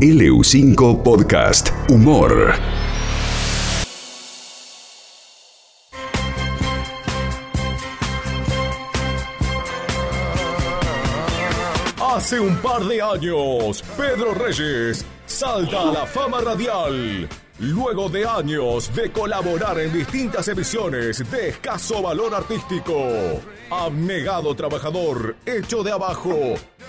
LU5 Podcast Humor. Hace un par de años, Pedro Reyes salta a la fama radial. Luego de años de colaborar en distintas emisiones de escaso valor artístico, abnegado trabajador hecho de abajo,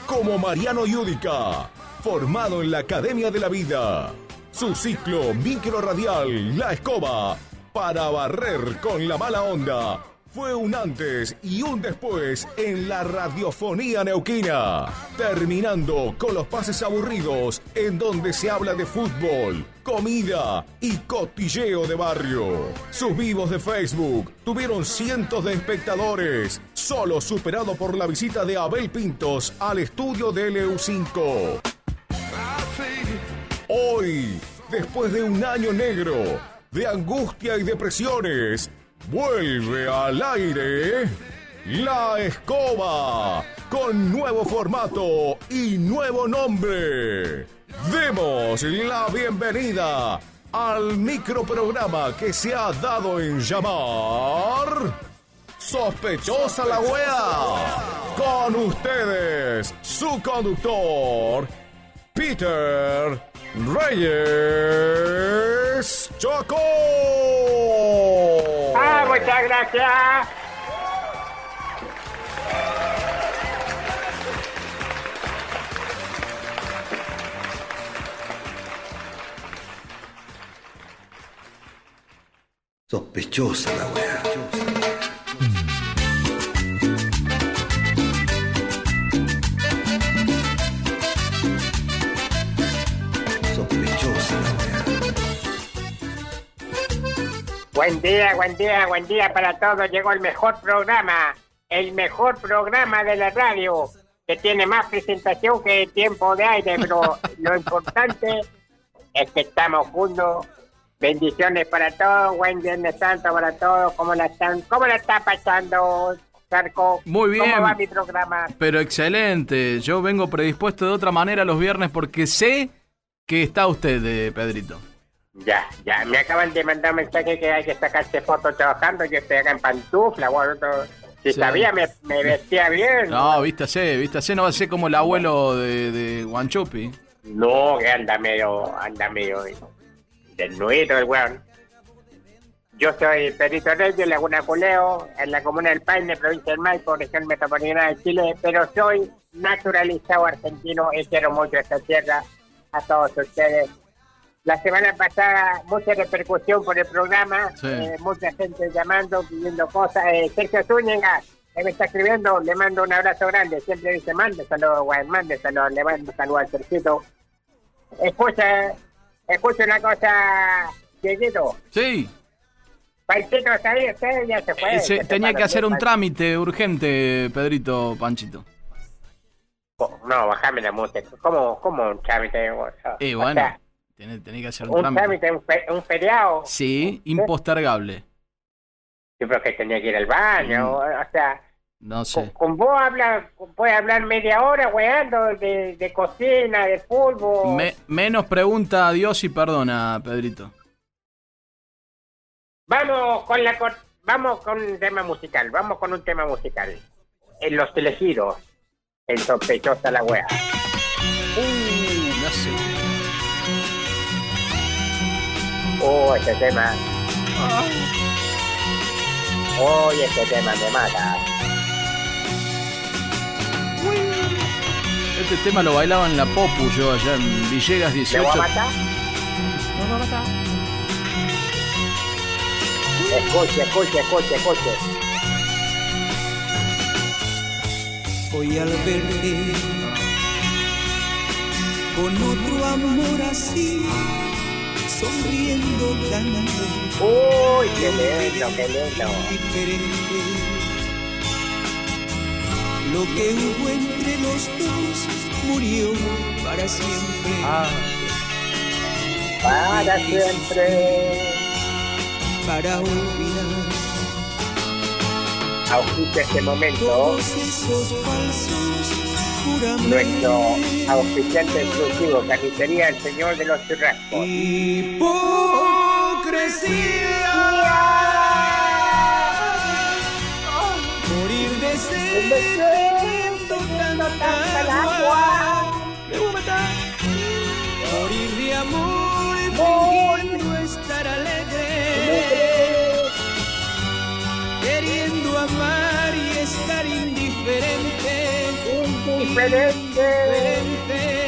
como Mariano Yudica, formado en la Academia de la Vida. Su ciclo micro radial La Escoba, para barrer con la mala onda, fue un antes y un después en la radiofonía neuquina, terminando con los pases aburridos en donde se habla de fútbol, comida y cotilleo de barrio. Sus vivos de Facebook tuvieron cientos de espectadores, solo superado por la visita de Abel Pintos al estudio de LU5. Hoy, después de un año negro, de angustia y depresiones, vuelve al aire La Escoba, con nuevo formato y nuevo nombre. Demos la bienvenida al microprograma que se ha dado en llamar Sospechosa la Wea. Con ustedes, su conductor, Peter Reyes Choco. Ah, muchas gracias. Sospechosa la weá. Buen día, buen día, buen día para todos. Llegó el mejor programa, el mejor programa de la radio, que tiene más presentación que tiempo de aire, pero lo importante es que estamos juntos. Bendiciones para todos, buen Viernes Santo para todos. ¿Cómo la están? ¿Cómo la está pasando, Sarco? Muy bien. ¿Cómo va mi programa? Pero excelente. Yo vengo predispuesto de otra manera los viernes porque sé que está usted, eh, Pedrito. Ya, ya, me acaban de mandar un mensaje que hay que sacarse fotos trabajando. Yo estoy acá en pantufla, bueno, todo. Si Sí. sabía, me, me vestía bien. No, vístase, vístase, no va a ser como el abuelo de, de Guanchupi. No, que anda medio, anda medio desnudo el weón. Yo soy Perito Reyes, Laguna Culeo, en la comuna del Paine, provincia del Maipo, región metropolitana de Chile, pero soy naturalizado argentino y quiero mucho esta tierra, a todos ustedes. La semana pasada, mucha repercusión por el programa, Sí. eh, mucha gente llamando, pidiendo cosas. Eh, Sergio Zúñiga, que me está escribiendo, le mando un abrazo grande. Siempre dice, mándeselo, weón, mándeselo, le mando un saludo al Sergito. Escucha, escucha una cosa, Dieguito. Sí, Panchito, ¿sabía usted? Ya se fue. eh, se- tenía que hacer un trámite urgente, Pedrito Panchito. Oh, No, bajame la música. ¿Cómo, cómo un trámite? O sea, Y o bueno, sea, tenés, tenés que hacer un un trámite. trámite, un, fe- un feriado. Sí, impostergable. Yo creo que tenía que ir al baño, Mm. o sea... No Con, sé. con vos habla, puede hablar media hora, weando, de, de cocina, de fútbol. Me- menos pregunta a Dios y perdona, Pedrito. Vamos con la vamos con un tema musical, vamos con un tema musical. En los telegiros, el sospechosa la wea. Oh, ese tema. Oh, ese tema me mata. Este tema lo bailaba en la Popu yo allá en Villegas ¿Me 18. voy a matar? Escuche, escuche, escuche, escuche. Hoy al verte con otro amor así, sonriendo tanto Uy, qué lindo, qué lindo. diferente. Lo que hubo entre los dos murió para siempre. Ah, Para siempre. Para olvidar Auspicia este momento. todos esos falsos nuestro auspiciante exclusivo, Carnicería El Señor de los Churrascos. Morir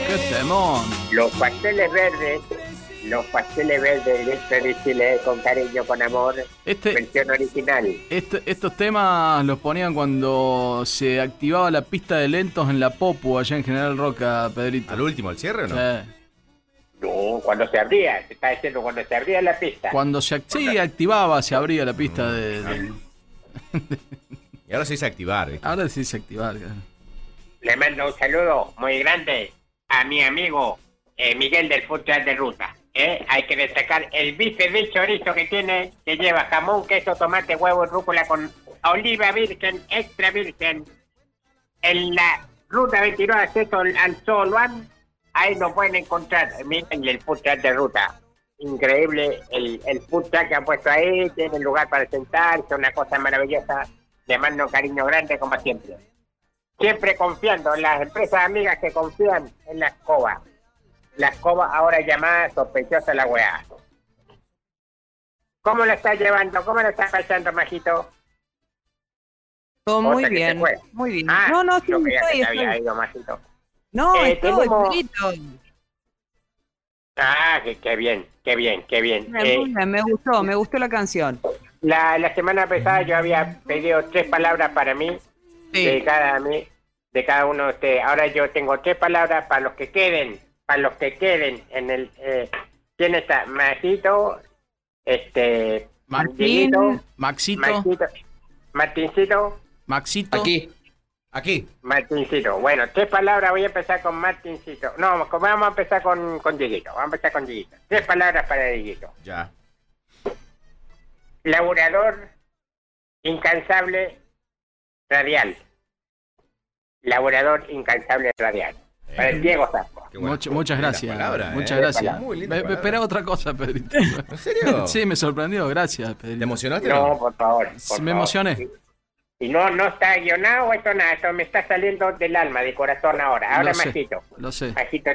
¡Qué temón! Los pasteles verdes, los pasteles verdes de este de Chile con cariño, con amor, Este, versión original. este- estos temas los ponían cuando se activaba la pista de lentos en la Popu, allá en General Roca, Pedrito. ¿Al último, al cierre o no? Sí. No, cuando se abría, se está diciendo cuando se abría la pista. Cuando se act- sí, activaba, se abría la pista de... de- Y ahora se dice activar, ¿viste? Ahora sí se activaba. claro. Le mando un saludo muy grande a mi amigo eh, Miguel del Truck de Ruta. ¿eh? Hay que destacar el bife de chorizo que tiene, que lleva jamón, queso, tomate, huevo, rúcula con oliva virgen, extra virgen. En la ruta 22 acceso al al Sol One, ahí lo pueden encontrar. Miren el Truck de Ruta. Increíble el, el que han puesto ahí, tiene lugar para sentarse, una cosa maravillosa. Le mando cariño grande como siempre siempre confiando en las empresas amigas que confían en la escoba. La escoba ahora llamada sospechosa la weá. ¿Cómo lo está llevando? ¿Cómo lo está pasando, Majito? Todo muy bien, muy bien. Ah, no, no, sí, yo creía que estoy, había ido, Majito. No, Eh, estoy, tenemos-. Ah, qué, qué bien, qué bien, qué bien. Muy Eh, me gustó, me gustó la canción. la, la semana pasada yo había pedido tres palabras para mí, Sí. de cada a mí, de cada uno de ustedes. Ahora yo tengo tres palabras para los que queden, para los que queden en el. Eh, ¿Quién está? Majito, este. Martín, Maxito, Maxito, Martincito, Maxito. Aquí. Aquí. Martincito. Bueno, tres palabras. Voy a empezar con Martincito. No, vamos a empezar con, con Dieguito. Vamos a empezar con Dieguito. Tres palabras para Dieguito. Ya. Laborador, incansable, radial. Laborador, incansable, radial. Para el Diego Zasco. Qué buena- Much- muchas gracias. palabra, muchas ¿eh? gracias. Muy Me, esperaba otra cosa, Pedrito. ¿En serio? sí, me sorprendió. Gracias, ¿Te Pedrito. emocionaste? o No, no? por favor. por Me favor. emocioné. Y no, no está guionado esto nada, esto me está saliendo del alma, del corazón ahora. Ahora Majito. Lo sé. Majito,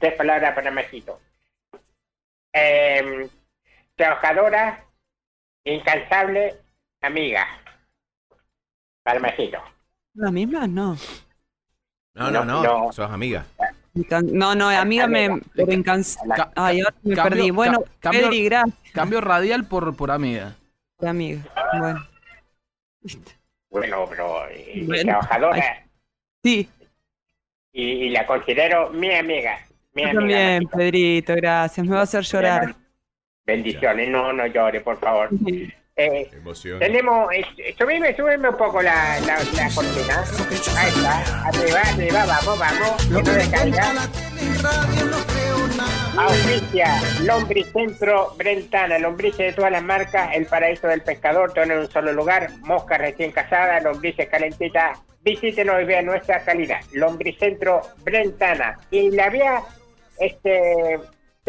tres palabras para Majito. Eh, trabajadora, incansable, amiga. Para Majito. ¿La misma? No. No, no, no. No. Sos amiga. No, no, amiga me... Ca- Ay, ahora me cambio- perdí. Bueno, ca- cambio- Pedri, gracias, Cambio radial por, por amiga. amiga. Bueno. Bueno, pero eh, Bueno. trabajadora Sí, y, y la considero mi amiga. Mi yo amiga. también. Pedrito, gracias. Me va a hacer llorar. Bendiciones, no, no llore, por favor. Eh, Emoción. tenemos, eh, subime, subime un poco la, la, la cortina. Ahí está, arriba, arriba, vamos, vamos, que no descarga. Auspicia, Lombricentro Brentana, lombrices de todas las marcas, el paraíso del pescador, todo en un solo lugar, mosca recién casada, lombrices calentitas, visítenos y vean nuestra calidad. Lombricentro Brentana. Y la vía, este,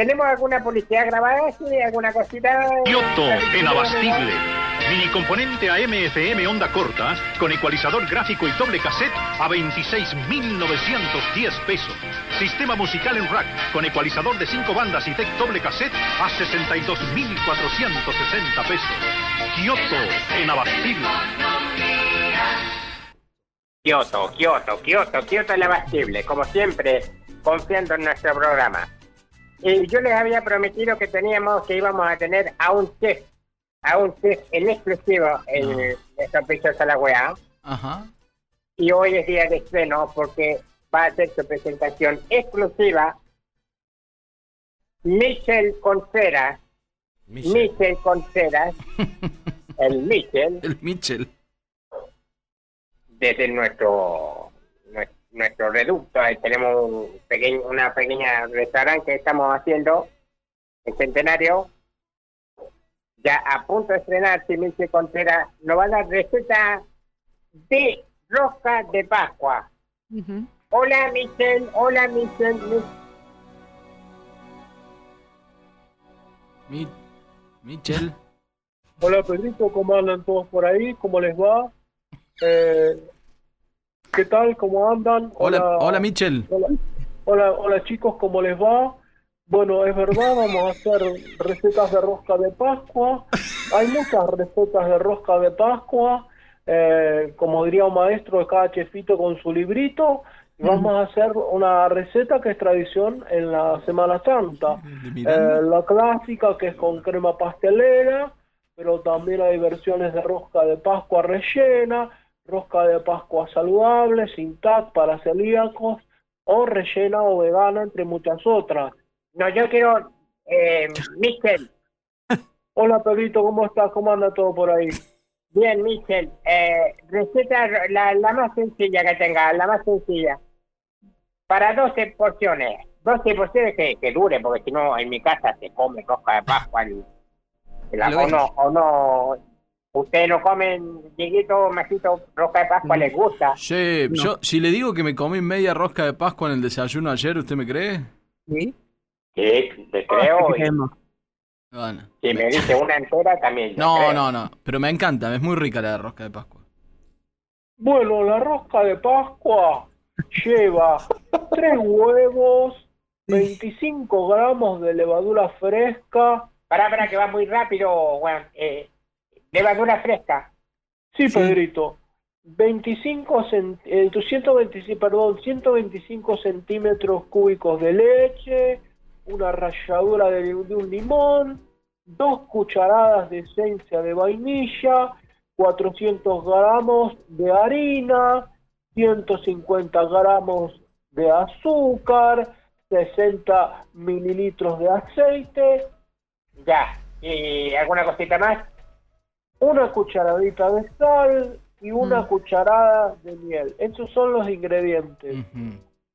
¿tenemos alguna publicidad grabada? ¿Sí? ¿Alguna cosita? Kioto en Abastible. Mini componente AM/FM onda corta con ecualizador gráfico y doble cassette a 26.910 pesos. Sistema musical en rack con ecualizador de 5 bandas y deck doble cassette a 62.460 pesos. Kioto en Abastible. Kioto, Kioto, Kioto, Kioto el abastible, como siempre, confiando en nuestro programa. Y yo les había prometido que teníamos, que íbamos a tener a un chef, a un chef en exclusivo en de Sospechosa la Weá. Ajá. Y hoy es día de estreno porque va a hacer su presentación exclusiva Michel Contreras, Michelle. Michel Contreras, el Michel, El Mitchell. desde nuestro nue- nuestro reducto ahí tenemos un pequeño, una pequeña restaurante que estamos haciendo en Centenario ya a punto de estrenar si Michel Contreras nos va a dar receta de rosca de Pascua. Hola, Michelle. Hola, Michelle. Mi- Mi- Michel. Hola Pedrito, ¿cómo andan todos por ahí? ¿Cómo les va? Eh, ¿Qué tal? ¿Cómo andan? Hola, hola Michel. Hola, hola, hola, chicos, ¿cómo les va? Bueno, es verdad, vamos a hacer recetas de rosca de Pascua. Hay muchas recetas de rosca de Pascua, eh, como diría un maestro cada chefito con su librito. Y vamos a hacer una receta que es tradición en la Semana Santa. Eh, la clásica que es con crema pastelera, pero también hay versiones de rosca de Pascua rellena, rosca de Pascua saludable, sin TAC para celíacos, o rellena o vegana, entre muchas otras. No, yo quiero, eh, Michelle. Hola Pedrito, ¿cómo estás? ¿Cómo anda todo por ahí? Bien, Michelle. Eh, receta la, la más sencilla que tenga, la más sencilla. Para 12 porciones. 12 porciones que, que dure, porque si no, en mi casa se come rosca de Pascua. y- la- o no, o no. Ustedes no comen, Dieguito, Majito, rosca de Pascua, les gusta. Che, yo, si le digo que me comí media rosca de Pascua en el desayuno ayer, ¿usted me cree? Sí. Sí, te creo. y Creemos. Bueno. si me dice una entera, también. No, creo. no, no. Pero me encanta, es muy rica la rosca de Pascua. Bueno, la rosca de Pascua lleva tres huevos, 25 gramos de levadura fresca. Pará, pará, que va muy rápido, Juan. Eh, levadura fresca. Sí, Pedrito. 25 cent- eh, 125, perdón, 125 centímetros cúbicos de leche, una ralladura de, de un limón, dos cucharadas de esencia de vainilla, 400 gramos de harina, 150 gramos de azúcar, 60 mililitros de aceite, Ya. ¿Y alguna cosita más? Una cucharadita de sal y una Mm. cucharada de miel. Esos son los ingredientes.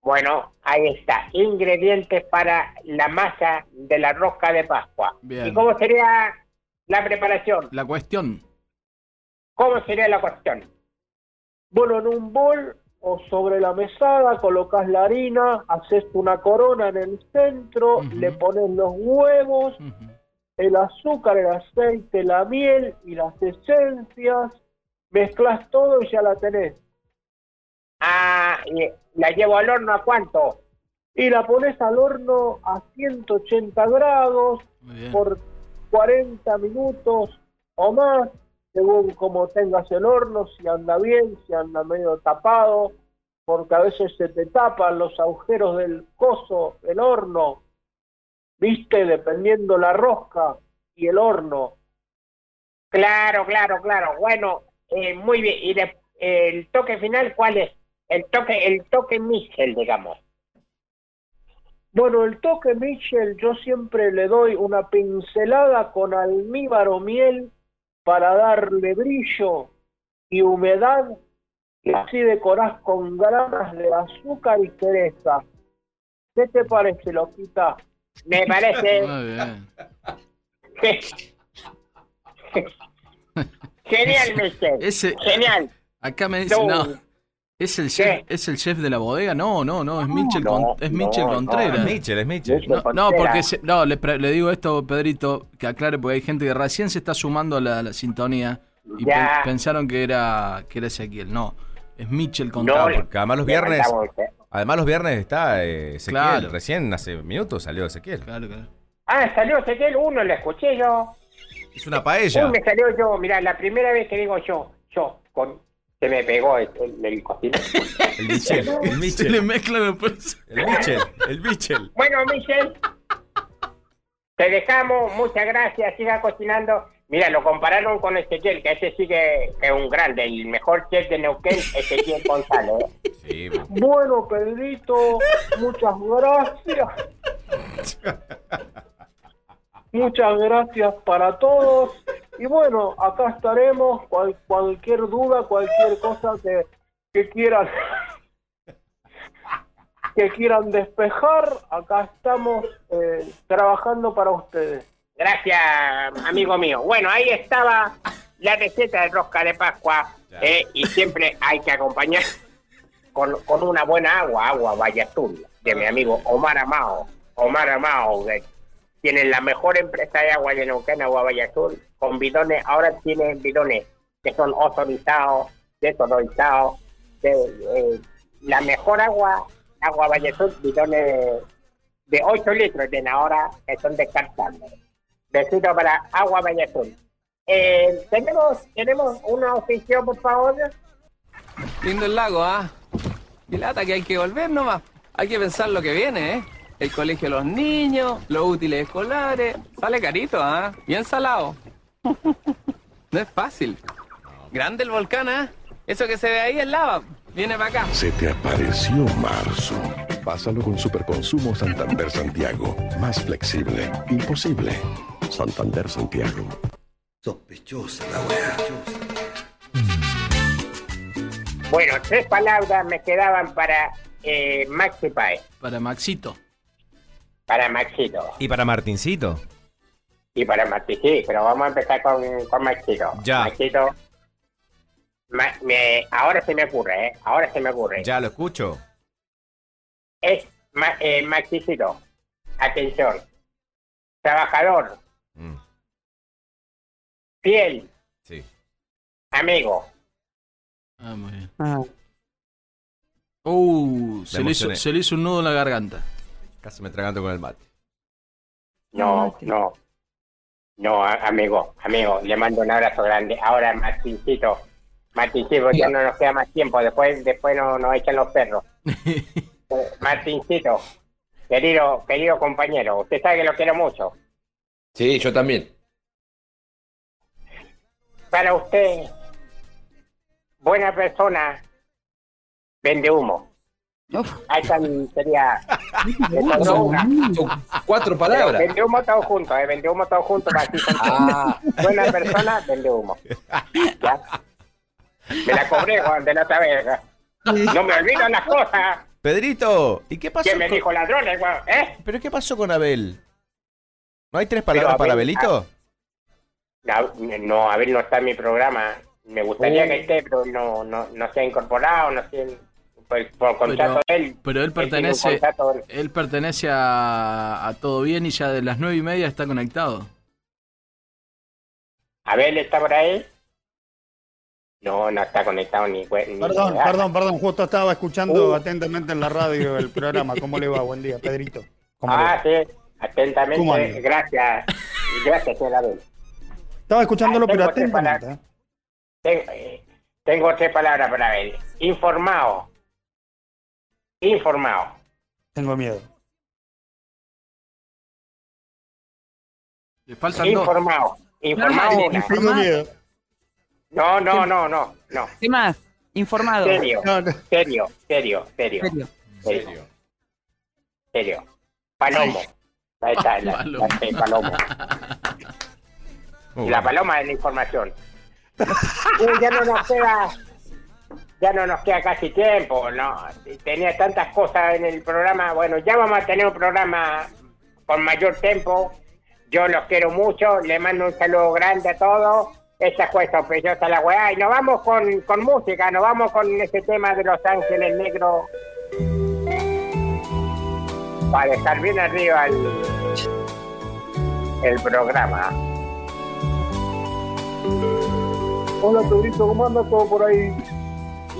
Bueno, ahí está. Ingredientes para la masa de la rosca de Pascua. Bien. ¿Y cómo sería la preparación? La cuestión. ¿Cómo sería la cuestión? Bueno, en un bol o sobre la mesada colocas la harina, haces una corona en el centro, le pones los huevos. El azúcar, el aceite, la miel y las esencias, mezclas todo y ya la tenés. Ah, y ¿la llevo al horno a cuánto? Y la pones al horno a 180 grados por 40 minutos o más, según como tengas el horno, si anda bien, si anda medio tapado, porque a veces se te tapan los agujeros del coso, el horno, viste, dependiendo la rosca y el horno. Claro, claro, claro. Bueno, eh, muy bien. ¿Y de- el toque final cuál es? El toque, el toque Michel, digamos. Bueno, el toque Michel yo siempre le doy una pincelada con almíbar o miel para darle brillo y humedad y así decorás con granas de azúcar y cereza. ¿Qué te parece, Loquita? Me parece Muy bien. genial, Michel. Ese, Genial. acá me dice, No. no. ¿Es el chef, ¿Es el chef de la bodega? No, no, no, es Michel, no, Con- es no, Michel no. Contreras. Es Mitchell, es Mitchell. Mitchell. No, no, Contreras. porque se- no, le, digo esto, Pedrito, que aclare, porque hay gente que recién se está sumando a la, la sintonía y pe- pensaron que era, que era Ezequiel. No, es Michel No, Contreras. Porque además los viernes, eh. Además los viernes está eh, Ezequiel. Claro. Recién hace minutos salió Ezequiel. Claro, claro. Ah, salió Ezequiel, uno lo escuché yo. Es una paella. Uy, me salió yo, mirá, la primera vez que digo yo, yo, con, se me pegó el, el, el cocinero. El Michel, el Se le Michel. después. El Michel, el Michel. Bueno, Michel, te dejamos, muchas gracias, siga cocinando. Mira, lo compararon con Ezequiel, que ese sí que que es un grande, el mejor chef de Neuquén, Ezequiel González. ¿eh? Sí, Bueno, Pedrito, muchas gracias. Muchas gracias para todos. Y bueno, acá estaremos. Cual- cualquier duda, cualquier cosa que, que quieran que quieran despejar, acá estamos eh, trabajando para ustedes. Gracias, amigo mío. Bueno, ahí estaba la receta de rosca de Pascua, eh, y siempre hay que acompañar con, con una buena agua, agua Valle Azul, de mi amigo Omar Amao. Omar Amao, que tiene la mejor empresa de agua de Neuquén, Agua Valle Azul, con bidones, ahora tienen bidones que son ozonizados, desodorizados, de, eh, la mejor agua, agua Valle Azul, bidones de 8 litros tiene ahora, que son descartables. Besito para Agua Valle Azul. Eh, tenemos, tenemos una oficio, por favor. Lindo el lago, ¿ah? Y lata que hay que volver nomás. Hay que pensar lo que viene, ¿eh? El colegio de los niños, los útiles escolares. Sale carito, ¿ah? Bien salado. no es fácil. Grande el volcán, ¿ah? Eso que se ve ahí es lava. Viene para acá. Se te apareció marzo. Pásalo con Superconsumo Santander Santiago. Más flexible. Imposible. Santander Santiago. Sospechosa la wea. Bueno, tres palabras me quedaban para eh, Maxi Paez, Para Maxito. para Maxito. ¿Y para Martincito? Y para Maxi, sí, pero vamos a empezar con, con Maxito. Ya. Maxito. Ma- me- ahora se me ocurre, ¿eh? Ahora se me ocurre. Ya lo escucho. Es ma- eh, Maxicito. Atención. Trabajador. Mm, Fiel. sí. Amigo. Ah, muy bien. Ah, Uh, se le, hizo, se le hizo un nudo en la garganta. Casi me traganto con el mate. No, no. No, amigo, amigo, le mando un abrazo grande. Ahora, Martincito, Martincito, ya no nos queda más tiempo, después después no, nos echan los perros. Eh, Martincito, querido, querido compañero, usted sabe que lo quiero mucho. Sí, yo también. Para usted, buena persona, vende humo. Ahí están, sería... Cuatro palabras. Vende humo todo junto, eh, vende humo todo junto. para así Ah, Buena persona, vende humo. ¿Ya? Me la cobré, Juan, de la otra vez. No me olvido las cosas. Pedrito, ¿y qué pasó? ¿Quién me con- dijo ladrones? ¿Eh? ¿Pero qué pasó con Abel? ¿No hay tres palabras Pero para Abel- Abelito? No, no, a ver, no está en mi programa. Me gustaría Oh. que esté, pero no, no, no se ha incorporado, no sé. Por, por contrato de él. Pero él pertenece, contrato- él pertenece a, a Todo Bien y ya de las nueve y media está conectado. Abel está por ahí. No, no está conectado ni. ni Perdón, nada. perdón, perdón. Justo estaba escuchando Uh. atentamente en la radio el programa. ¿Cómo le va? Buen día, Pedrito. ¿Cómo le Ah, va? sí, ¿Cómo atentamente. Gracias. Gracias, señor Abel. Estaba escuchándolo, Ah, pero tengo tres atentamente. ¿eh? Tengo, eh, tengo tres palabras para Abel. Informado. Informado. Tengo miedo. Le faltan dos. Informado. Informado. No, una. Tengo miedo. No, no, no, no, no. ¿Qué más? Informado. Serio, No, no. serio, serio, serio, Serio. serio. Serio. Palomo. Ahí está, la, Palomo. la- sí, palomo. Uh, La paloma de la información. Uy, ya no nos queda, ya no nos queda casi tiempo, no. Tenía tantas cosas en el programa. Bueno, ya vamos a tener un programa con mayor tiempo. Yo los quiero mucho, le mando un saludo grande a todos. Esa fue sospechosa la weá. Y nos vamos con, con música, nos vamos con ese tema de Los Ángeles Negros. Para dejar bien arriba el, el programa. Hola, Pedrito, ¿cómo anda todo por ahí?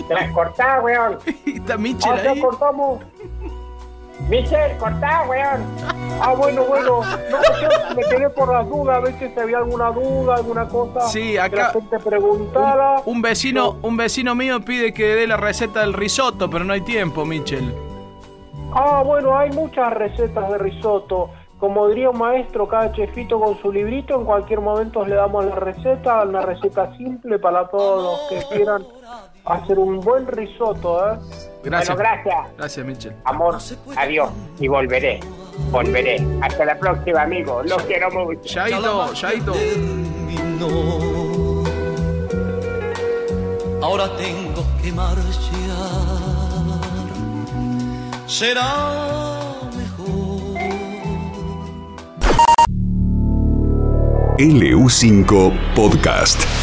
Te la cortá, weón. Está Michel Ah, ahí. cortamos. Michel, cortá, weón. Ah, bueno, bueno. No, yo me quedé por las dudas, a ver si había alguna duda, alguna cosa. Sí, que acá- la gente preguntara. Un vecino, un vecino mío pide que dé la receta del risotto, pero no hay tiempo, Michel. Ah, bueno, hay muchas recetas de risotto. Como diría un maestro, cada chefito con su librito, en cualquier momento le damos la receta, una receta simple para todos los que quieran hacer un buen risotto, ¿eh? Gracias. Bueno, gracias. Gracias, Michel. Amor, adiós. Y volveré. Volveré. Hasta la próxima, amigo. Los quiero mucho. Chaito, Chaito. Ahora tengo que marchar. Será mejor. LU5 Podcast.